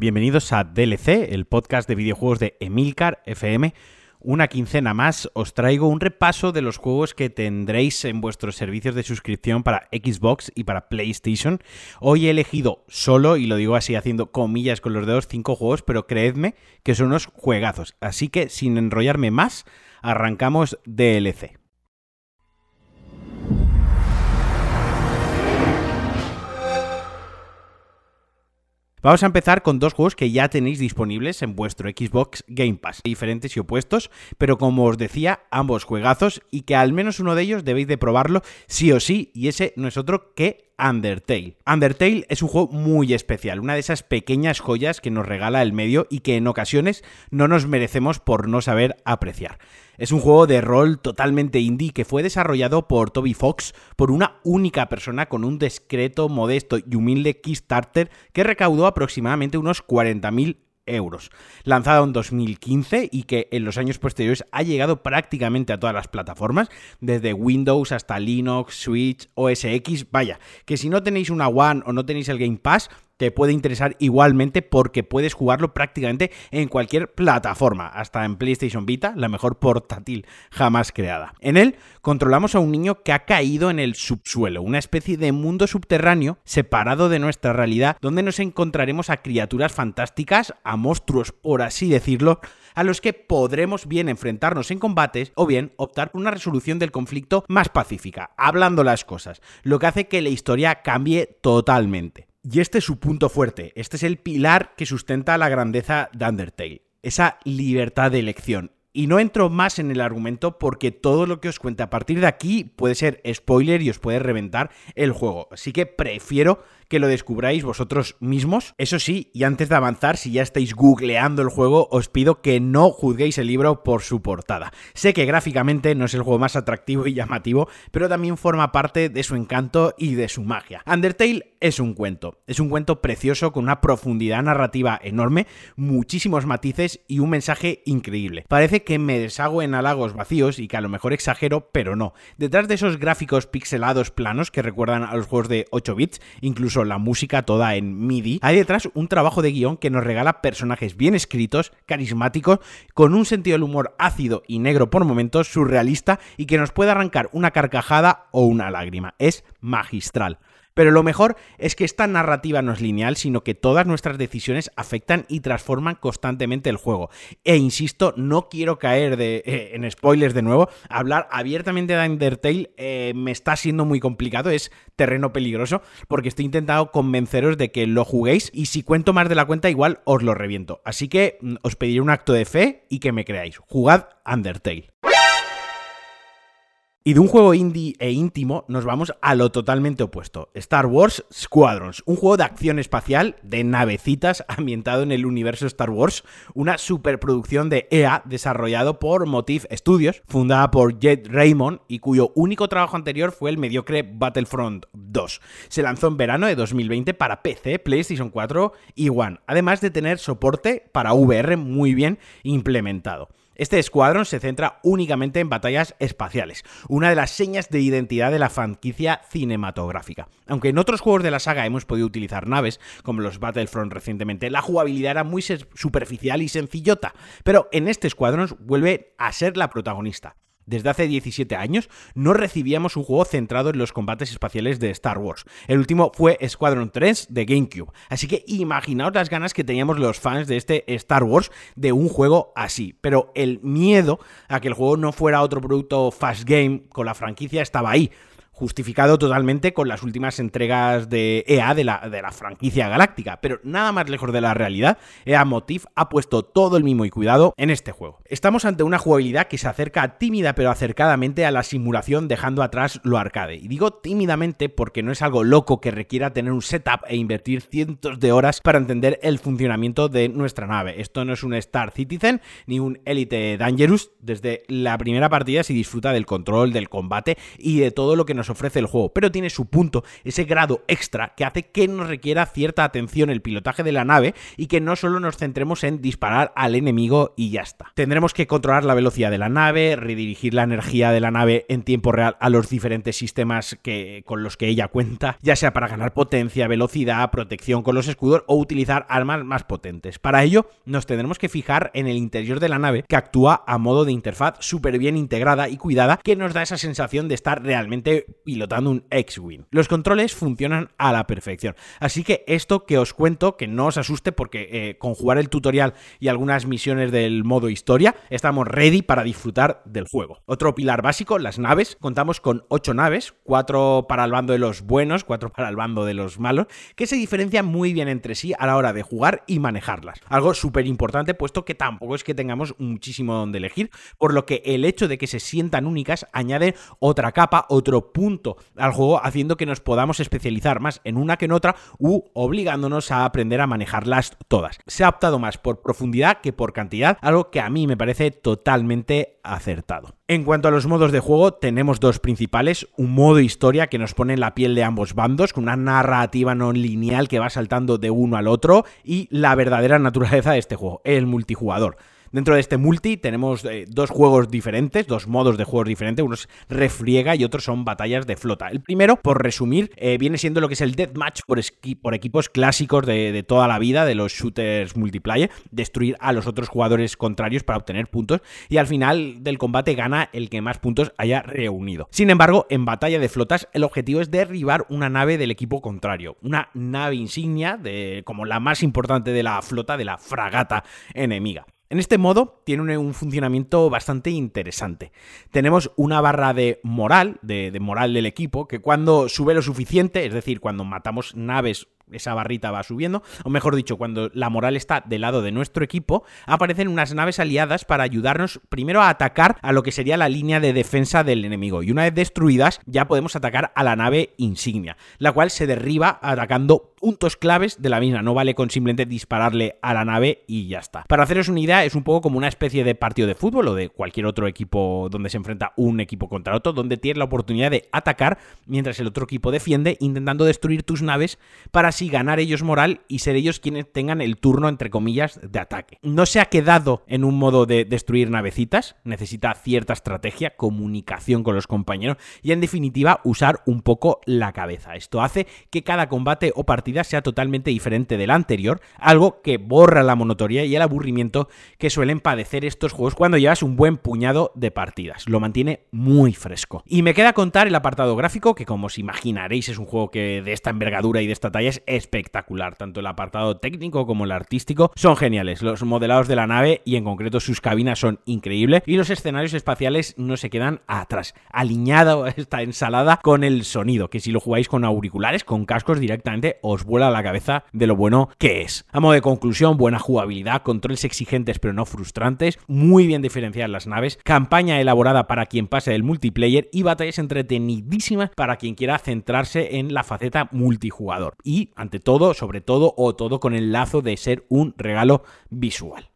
Bienvenidos a DLC, el podcast de videojuegos de Emilcar FM. Una quincena más os traigo un repaso de los juegos que tendréis en vuestros servicios de suscripción para Xbox y para PlayStation. Hoy he elegido solo, y lo digo así haciendo comillas con los dedos, cinco juegos, pero creedme que son unos juegazos. Así que sin enrollarme más, arrancamos DLC. Vamos a empezar con dos juegos que ya tenéis disponibles en vuestro Xbox Game Pass, diferentes y opuestos, pero como os decía, ambos juegazos y que al menos uno de ellos debéis de probarlo sí o sí, y ese no es otro que Undertale. Undertale es un juego muy especial, una de esas pequeñas joyas que nos regala el medio y que en ocasiones no nos merecemos por no saber apreciar. Es un juego de rol totalmente indie que fue desarrollado por Toby Fox por una única persona con un discreto, modesto y humilde Kickstarter que recaudó aproximadamente unos 40.000 euros. Lanzado en 2015 y que en los años posteriores ha llegado prácticamente a todas las plataformas, desde Windows hasta Linux, Switch, OS X, vaya, que si no tenéis una One o no tenéis el Game Pass, te puede interesar igualmente porque puedes jugarlo prácticamente en cualquier plataforma, hasta en PlayStation Vita, la mejor portátil jamás creada. En él controlamos a un niño que ha caído en el subsuelo, una especie de mundo subterráneo separado de nuestra realidad, donde nos encontraremos a criaturas fantásticas, a monstruos por así decirlo, a los que podremos bien enfrentarnos en combates o bien optar por una resolución del conflicto más pacífica, hablando las cosas, lo que hace que la historia cambie totalmente. Y este es su punto fuerte, este es el pilar que sustenta la grandeza de Undertale, esa libertad de elección. Y no entro más en el argumento porque todo lo que os cuente a partir de aquí puede ser spoiler y os puede reventar el juego. Así que prefiero que lo descubráis vosotros mismos. Eso sí, y antes de avanzar, si ya estáis googleando el juego, os pido que no juzguéis el libro por su portada. Sé que gráficamente no es el juego más atractivo y llamativo, pero también forma parte de su encanto y de su magia. Undertale es un cuento, es un cuento precioso con una profundidad narrativa enorme, muchísimos matices y un mensaje increíble. Parece que me deshago en halagos vacíos y que a lo mejor exagero, pero no. Detrás de esos gráficos pixelados planos que recuerdan a los juegos de 8 bits, incluso la música toda en MIDI, hay detrás un trabajo de guion que nos regala personajes bien escritos, carismáticos, con un sentido del humor ácido y negro por momentos, surrealista y que nos puede arrancar una carcajada o una lágrima. Es magistral. Pero lo mejor es que esta narrativa no es lineal, sino que todas nuestras decisiones afectan y transforman constantemente el juego. E insisto, no quiero caer eh, en spoilers de nuevo. Hablar abiertamente de Undertale eh, me está siendo muy complicado, es terreno peligroso, porque estoy intentando convenceros de que lo juguéis y si cuento más de la cuenta igual os lo reviento. Así que mm, os pediré un acto de fe y que me creáis. Jugad Undertale. Y de un juego indie e íntimo nos vamos a lo totalmente opuesto. Star Wars Squadrons, un juego de acción espacial de navecitas ambientado en el universo Star Wars, una superproducción de EA desarrollado por Motif Studios, fundada por Jet Raymond y cuyo único trabajo anterior fue el mediocre Battlefront 2. Se lanzó en verano de 2020 para PC, PlayStation 4 y One, además de tener soporte para VR muy bien implementado. Este escuadrón se centra únicamente en batallas espaciales, una de las señas de identidad de la franquicia cinematográfica. Aunque en otros juegos de la saga hemos podido utilizar naves, como los Battlefront recientemente, la jugabilidad era muy superficial y sencillota, pero en este escuadrón vuelve a ser la protagonista desde hace 17 años, no recibíamos un juego centrado en los combates espaciales de Star Wars. El último fue Squadron 3 de GameCube. Así que imaginaos las ganas que teníamos los fans de este Star Wars de un juego así. Pero el miedo a que el juego no fuera otro producto fast game con la franquicia estaba ahí justificado totalmente con las últimas entregas de EA de la, de la, franquicia galáctica, pero nada más lejos de la realidad, EA Motif ha puesto todo el mimo y cuidado en este juego. Estamos ante una jugabilidad que se acerca tímida pero acercadamente a la simulación dejando atrás lo arcade. Y digo tímidamente porque no es algo loco que requiera tener un setup e invertir cientos de horas para entender el funcionamiento de nuestra nave. Esto no es un Star Citizen ni un Elite Dangerous. Desde la primera partida se disfruta del control, del combate y de todo lo que nos ofrece el juego, pero tiene su punto, ese grado extra que hace que nos requiera cierta atención el pilotaje de la nave y que no solo nos centremos en disparar al enemigo y ya está. Tendremos que controlar la velocidad de la nave, redirigir la energía de la nave en tiempo real a los diferentes sistemas que, con los que ella cuenta, ya sea para ganar potencia, velocidad, protección con los escudos o utilizar armas más potentes. Para ello, nos tendremos que fijar en el interior de la nave que actúa a modo de interfaz súper bien integrada y cuidada que nos da esa sensación de estar realmente pilotando un X-Wing. Los controles funcionan a la perfección, así que esto que os cuento, que no os asuste porque eh, con jugar el tutorial y algunas misiones del modo historia, estamos ready para disfrutar del juego. Otro pilar básico, las naves. Contamos con 8 naves, 4 para el bando de los buenos, 4 para el bando de los malos, que se diferencian muy bien entre sí a la hora de jugar y manejarlas. Algo súper importante, puesto que tampoco es que tengamos muchísimo donde elegir, por lo que el hecho de que se sientan únicas añade otra capa, otro punto al juego, haciendo que nos podamos especializar más en una que en otra u obligándonos a aprender a manejarlas todas. Se ha optado más por profundidad que por cantidad, algo que a mí me parece totalmente acertado. En cuanto a los modos de juego, tenemos dos principales, un modo historia que nos pone en la piel de ambos bandos, con una narrativa no lineal que va saltando de uno al otro, y la verdadera naturaleza de este juego, el multijugador. Dentro de este multi tenemos eh, dos juegos diferentes, dos modos de juegos diferentes, uno es refriega y otros son batallas de flota. El primero, por resumir, eh, viene siendo lo que es el deathmatch por, por equipos clásicos de, toda la vida, de los shooters multiplayer, destruir a los otros jugadores contrarios para obtener puntos y al final del combate gana el que más puntos haya reunido. Sin embargo, en batalla de flotas el objetivo es derribar una nave del equipo contrario, una nave insignia de como la más importante de la flota de la fragata enemiga. En este modo tiene un, funcionamiento bastante interesante. Tenemos una barra de moral, de, moral del equipo, que cuando sube lo suficiente, es decir, cuando matamos naves esa barrita va subiendo, o mejor dicho, cuando la moral está del lado de nuestro equipo, aparecen unas naves aliadas para ayudarnos primero a atacar a lo que sería la línea de defensa del enemigo. Y una vez destruidas, ya podemos atacar a la nave insignia, la cual se derriba atacando puntos claves de la misma. No vale con simplemente dispararle a la nave y ya está. Para haceros una idea, es un poco como una especie de partido de fútbol o de cualquier otro equipo donde se enfrenta un equipo contra otro, donde tienes la oportunidad de atacar mientras el otro equipo defiende, intentando destruir tus naves para y ganar ellos moral y ser ellos quienes tengan el turno, entre comillas, de ataque. No se ha quedado en un modo de destruir navecitas, necesita cierta estrategia, comunicación con los compañeros y en definitiva usar un poco la cabeza. Esto hace que cada combate o sea totalmente diferente del anterior, algo que borra la monotonía y el aburrimiento que suelen padecer estos juegos cuando llevas un buen puñado de partidas. Lo mantiene muy fresco. Y me queda contar el apartado gráfico, que como os imaginaréis es un juego que de esta envergadura y de esta talla es espectacular. Tanto el apartado técnico como el artístico son geniales. Los modelados de la nave y en concreto sus cabinas son increíbles y los escenarios espaciales no se quedan atrás. Alineado esta ensalada con el sonido, que si lo jugáis con auriculares, con cascos directamente, os vuela la cabeza de lo bueno que es. A modo de conclusión, buena jugabilidad, controles exigentes pero no frustrantes, muy bien diferenciadas las naves, campaña elaborada para quien pase del multiplayer y batallas entretenidísimas para quien quiera centrarse en la faceta multijugador. Y ante todo, sobre todo o todo con el lazo de ser un regalo visual.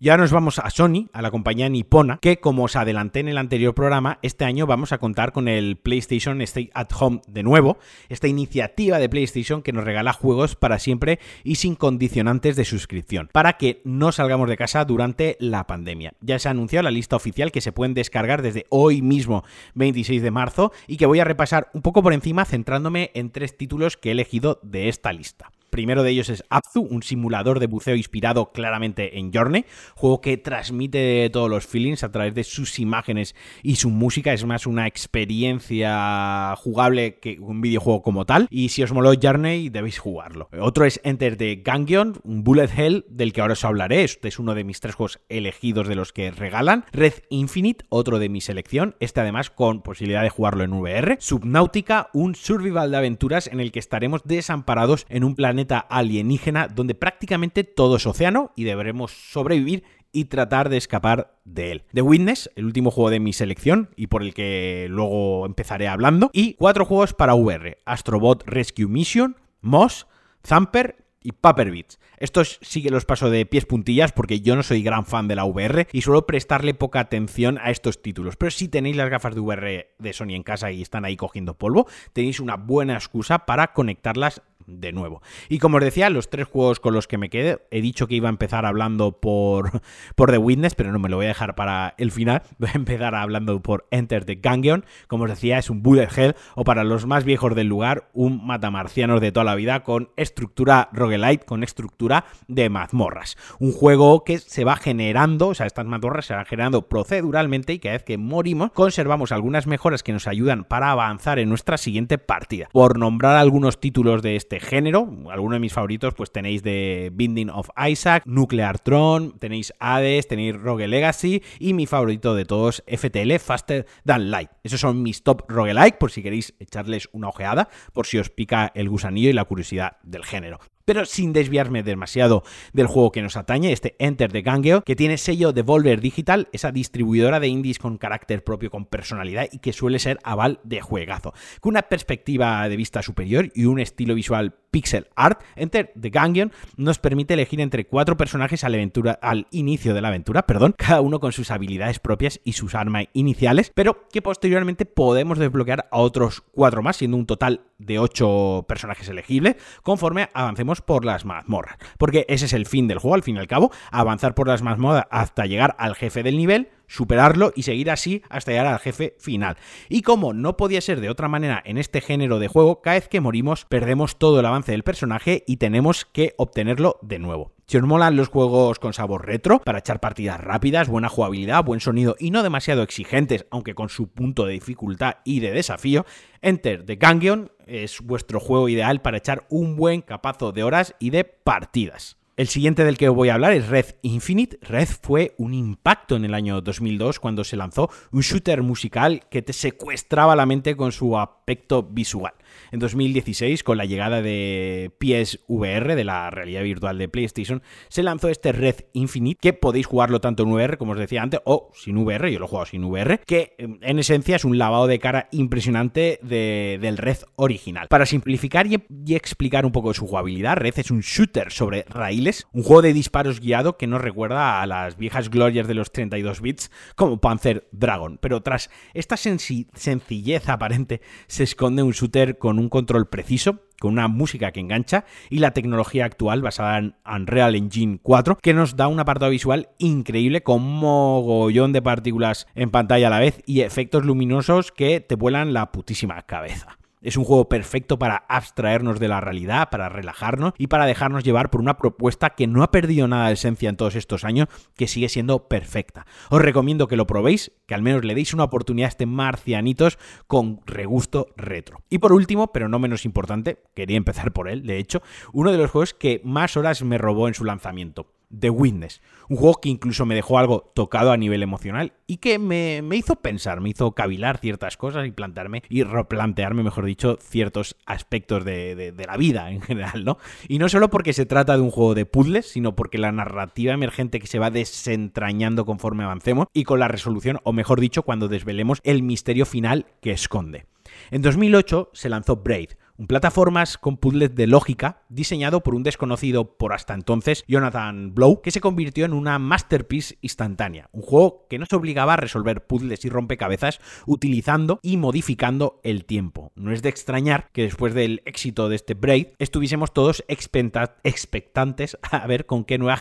Ya nos vamos a Sony, a la compañía nipona, que como os adelanté en el anterior programa, este año vamos a contar con el PlayStation Stay at Home de nuevo, esta iniciativa de PlayStation que nos regala juegos para siempre y sin condicionantes de suscripción, para que no salgamos de casa durante la pandemia. Ya se ha anunciado la lista oficial que se pueden descargar desde hoy mismo, 26 de marzo, y que voy a repasar un poco por encima centrándome en tres títulos que he elegido de esta lista primero de ellos es Abzu, un simulador de buceo inspirado claramente en Journey, juego que transmite todos los feelings a través de sus imágenes y su música, es más una experiencia jugable que un videojuego como tal, y si os moló Journey debéis jugarlo. Otro es Enter the Gungeon, un bullet hell del que ahora os hablaré, este es uno de mis tres juegos elegidos de los que regalan, Red Infinite, otro de mi selección, este además con posibilidad de jugarlo en VR, Subnautica, un survival de aventuras en el que estaremos desamparados en un planeta alienígena donde prácticamente todo es océano y deberemos sobrevivir y tratar de escapar de él. The Witness, el último juego de mi selección y por el que luego empezaré hablando, y cuatro juegos para VR, Astrobot Rescue Mission, Moss, Zamper y Paper Beats. Estos sí que los paso de pies puntillas porque yo no soy gran fan de la VR y suelo prestarle poca atención a estos títulos. Pero si tenéis las gafas de VR de Sony en casa y están ahí cogiendo polvo, tenéis una buena excusa para conectarlas de nuevo. Y como os decía, los tres juegos con los que me quedé, he dicho que iba a empezar hablando por, por The Witness, pero no me lo voy a dejar para el final. Voy a empezar hablando por Enter the Gungeon. Como os decía, es un bullet hell o para los más viejos del lugar, un matamarcianos de toda la vida con estructura roguelite, con estructura de mazmorras. Un juego que se va generando, o sea, estas mazmorras se van generando proceduralmente y cada vez que morimos conservamos algunas mejoras que nos ayudan para avanzar en nuestra siguiente partida. Por nombrar algunos títulos de este género. Algunos de mis favoritos, pues tenéis de Binding of Isaac, Nuclear Throne, tenéis Hades, tenéis Rogue Legacy y mi favorito de todos, FTL, Faster Than Light. Esos son mis top roguelike, por si queréis echarles una ojeada, por si os pica el gusanillo y la curiosidad del género. Pero sin desviarme demasiado del juego que nos atañe, este Enter the Gangeo, que tiene sello Devolver Digital, esa distribuidora de indies con carácter propio, con personalidad y que suele ser aval de juegazo. Con una perspectiva de vista superior y un estilo visual pixel art, Enter the Gungeon nos permite elegir entre cuatro personajes al, al inicio de la aventura, perdón, cada uno con sus habilidades propias y sus armas iniciales, pero que posteriormente podemos desbloquear a otros cuatro más, siendo un total de ocho personajes elegibles, conforme avancemos por las mazmorras. Porque ese es el fin del juego, al fin y al cabo, avanzar por las mazmorras hasta llegar al jefe del nivel, superarlo y seguir así hasta llegar al jefe final. Y como no podía ser de otra manera en este género de juego, cada vez que morimos perdemos todo el avance del personaje y tenemos que obtenerlo de nuevo. Si os molan los juegos con sabor retro, para echar partidas rápidas, buena jugabilidad, buen sonido y no demasiado exigentes, aunque con su punto de dificultad y de desafío, Enter the Gungeon es vuestro juego ideal para echar un buen capazo de horas y de partidas. El siguiente del que voy a hablar es Red Infinite. Red fue un impacto en el año 2002 cuando se lanzó un shooter musical que te secuestraba la mente con su aspecto visual en 2016, con la llegada de PSVR, de la realidad virtual de PlayStation, se lanzó este Red Infinite, que podéis jugarlo tanto en VR, como os decía antes, o sin VR, yo lo he jugado sin VR, que em, en esencia es un lavado de cara impresionante del Red original. Para simplificar y, y explicar un poco su jugabilidad, Red es un shooter sobre raíles, un juego de disparos guiado que nos recuerda a las viejas glorias de los 32 bits como Panzer Dragon, pero tras esta sencillez aparente se esconde un shooter con un control preciso, con una música que engancha y la tecnología actual basada en Unreal Engine 4 que nos da un apartado visual increíble con mogollón de partículas en pantalla a la vez y efectos luminosos que te vuelan la putísima cabeza. Es un juego perfecto para abstraernos de la realidad, para relajarnos y para dejarnos llevar por una propuesta que no ha perdido nada de esencia en todos estos años, que sigue siendo perfecta. Os recomiendo que lo probéis, que al menos le deis una oportunidad a este Marcianitos con regusto retro. Y por último, pero no menos importante, quería empezar por él, de hecho, uno de los juegos que más horas me robó en su lanzamiento. The Witness. Un juego que incluso me dejó algo tocado a nivel emocional y que me, hizo pensar, me hizo cavilar ciertas cosas y plantearme, y replantearme, mejor dicho, ciertos aspectos de, de, la vida en general, ¿no? Y no solo porque se trata de un juego de puzzles, sino porque la narrativa emergente que se va desentrañando conforme avancemos y con la resolución, o mejor dicho, cuando desvelemos el misterio final que esconde. En 2008 se lanzó Braid, un plataformas con puzzles de lógica diseñado por un desconocido por hasta entonces Jonathan Blow, que se convirtió en una masterpiece instantánea, un juego que nos obligaba a resolver puzzles y rompecabezas utilizando y modificando el tiempo. No es de extrañar que después del éxito de este Braid estuviésemos todos expectantes a ver con qué nueva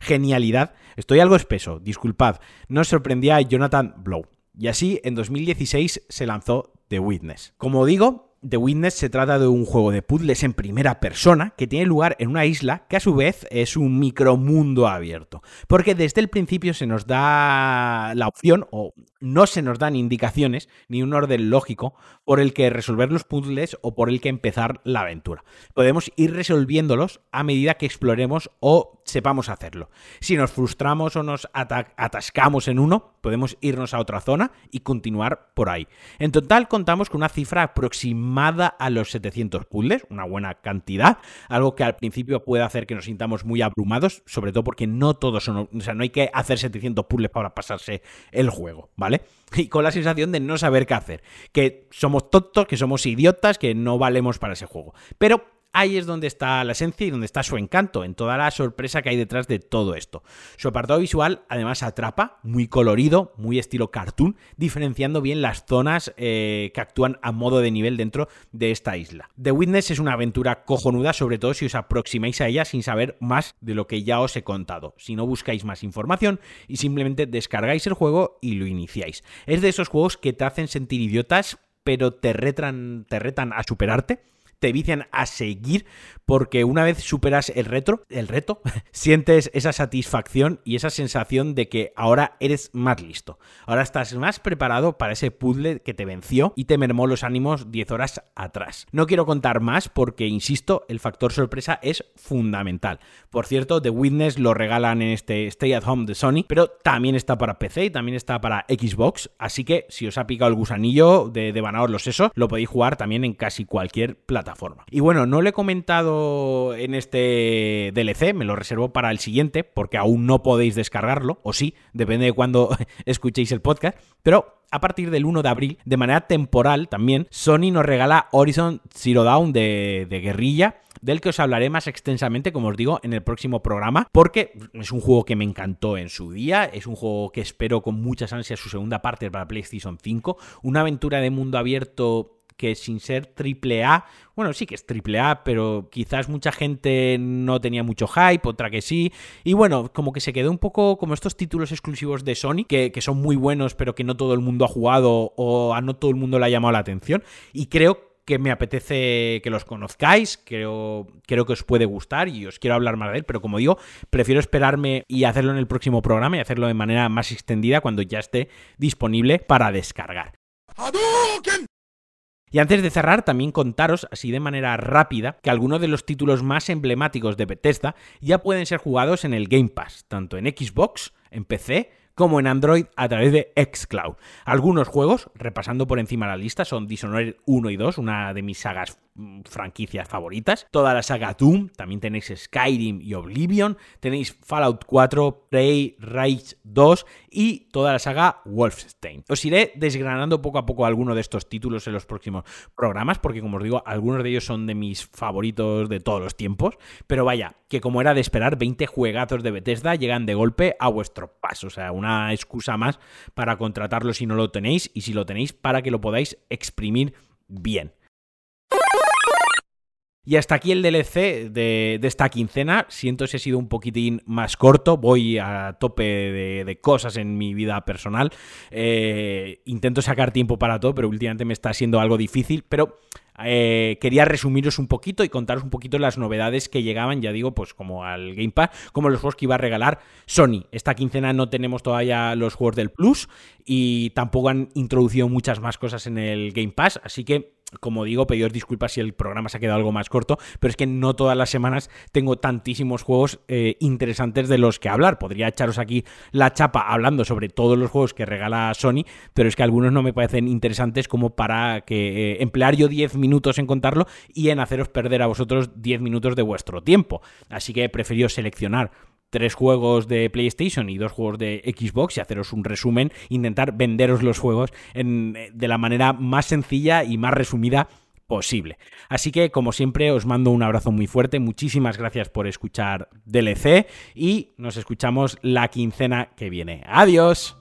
genialidad, estoy algo espeso, disculpad, nos sorprendía Jonathan Blow. Y así, en 2016 se lanzó The Witness. Como digo, The Witness se trata de un juego de puzzles en primera persona que tiene lugar en una isla que a su vez es un micromundo abierto. Porque desde el principio se nos da la opción, o no se nos dan indicaciones, ni un orden lógico por el que resolver los puzzles o por el que empezar la aventura. Podemos ir resolviéndolos a medida que exploremos o sepamos hacerlo. Si nos frustramos o nos atascamos en uno, podemos irnos a otra zona y continuar por ahí. En total contamos con una cifra aproximada a los 700 puzzles, una buena cantidad, algo que al principio puede hacer que nos sintamos muy abrumados, sobre todo porque no todos son, o sea, no hay que hacer 700 puzzles para pasarse el juego, ¿vale? Y con la sensación de no saber qué hacer, que somos tontos, que somos idiotas, que no valemos para ese juego. Pero ahí es donde está la esencia y donde está su encanto, en toda la sorpresa que hay detrás de todo esto. Su apartado visual además atrapa, muy colorido, muy estilo cartoon, diferenciando bien las zonas eh, que actúan a modo de nivel dentro de esta isla. The Witness es una aventura cojonuda, sobre todo si os aproximáis a ella sin saber más de lo que ya os he contado. Si no buscáis más información y simplemente descargáis el juego y lo iniciáis. Es de esos juegos que te hacen sentir idiotas, pero te retan, te retan a superarte te vician a seguir porque una vez superas el retro, el reto, sientes esa satisfacción y esa sensación de que ahora eres más listo. Ahora estás más preparado para ese puzzle que te venció y te mermó los ánimos 10 horas atrás. No quiero contar más porque, insisto, el factor sorpresa es fundamental. Por cierto, The Witness lo regalan en este Stay at Home de Sony, pero también está para PC y también está para Xbox, así que si os ha picado el gusanillo de devanar los sesos, lo podéis jugar también en casi cualquier plataforma. Y bueno, no le he comentado en este DLC, me lo reservo para el siguiente, porque aún no podéis descargarlo, o sí, depende de cuando escuchéis el podcast, pero a partir del 1 de abril, de manera temporal también, Sony nos regala Horizon Zero Dawn de, de guerrilla del que os hablaré más extensamente, como os digo, en el próximo programa, porque es un juego que me encantó en su día, es un juego que espero con muchas ansias su segunda parte para PlayStation 5, una aventura de mundo abierto que sin ser triple A, bueno, sí que es triple A, pero quizás mucha gente no tenía mucho hype, otra que sí. Y bueno, como que se quedó un poco como estos títulos exclusivos de Sony, que, son muy buenos, pero que no todo el mundo ha jugado o a no todo el mundo le ha llamado la atención. Y creo que me apetece que los conozcáis, creo, creo que os puede gustar y os quiero hablar más de él, pero como digo, prefiero esperarme y hacerlo en el próximo programa y hacerlo de manera más extendida cuando ya esté disponible para descargar. Y antes de cerrar, también contaros, así de manera rápida, que algunos de los títulos más emblemáticos de Bethesda ya pueden ser jugados en el Game Pass, tanto en Xbox, en PC, como en Android a través de Xcloud. Algunos juegos, repasando por encima la lista, son Dishonored 1 y 2, una de mis sagas franquicias favoritas. Toda la saga Doom, también tenéis Skyrim y Oblivion, tenéis Fallout 4, Prey, Rage 2 y toda la saga Wolfenstein. Os iré desgranando poco a poco algunos de estos títulos en los próximos programas, porque como os digo, algunos de ellos son de mis favoritos de todos los tiempos, pero vaya, que como era de esperar, 20 juegazos de Bethesda llegan de golpe a vuestro paso, o sea, una excusa más para contratarlo si no lo tenéis y si lo tenéis para que lo podáis exprimir bien. Y hasta aquí el DLC de, esta quincena. Siento si he sido un poquitín más corto. Voy a tope de, cosas en mi vida personal. Eh, intento sacar tiempo para todo, pero últimamente me está siendo algo difícil. Pero eh, quería resumiros un poquito y contaros un poquito las novedades que llegaban, ya digo, pues como al Game Pass, como los juegos que iba a regalar Sony. Esta quincena no tenemos todavía los juegos del Plus y tampoco han introducido muchas más cosas en el Game Pass, así que como digo, pediros disculpas si el programa se ha quedado algo más corto, pero es que no todas las semanas tengo tantísimos juegos eh, interesantes de los que hablar. Podría echaros aquí la chapa hablando sobre todos los juegos que regala Sony, pero es que algunos no me parecen interesantes como para que eh, emplear yo 10 minutos en contarlo y en haceros perder a vosotros 10 minutos de vuestro tiempo. Así que he preferido seleccionar tres juegos de PlayStation y dos juegos de Xbox y haceros un resumen, intentar venderos los juegos de la manera más sencilla y más resumida posible. Así que, como siempre, os mando un abrazo muy fuerte. Muchísimas gracias por escuchar DLC y nos escuchamos la quincena que viene. Adiós.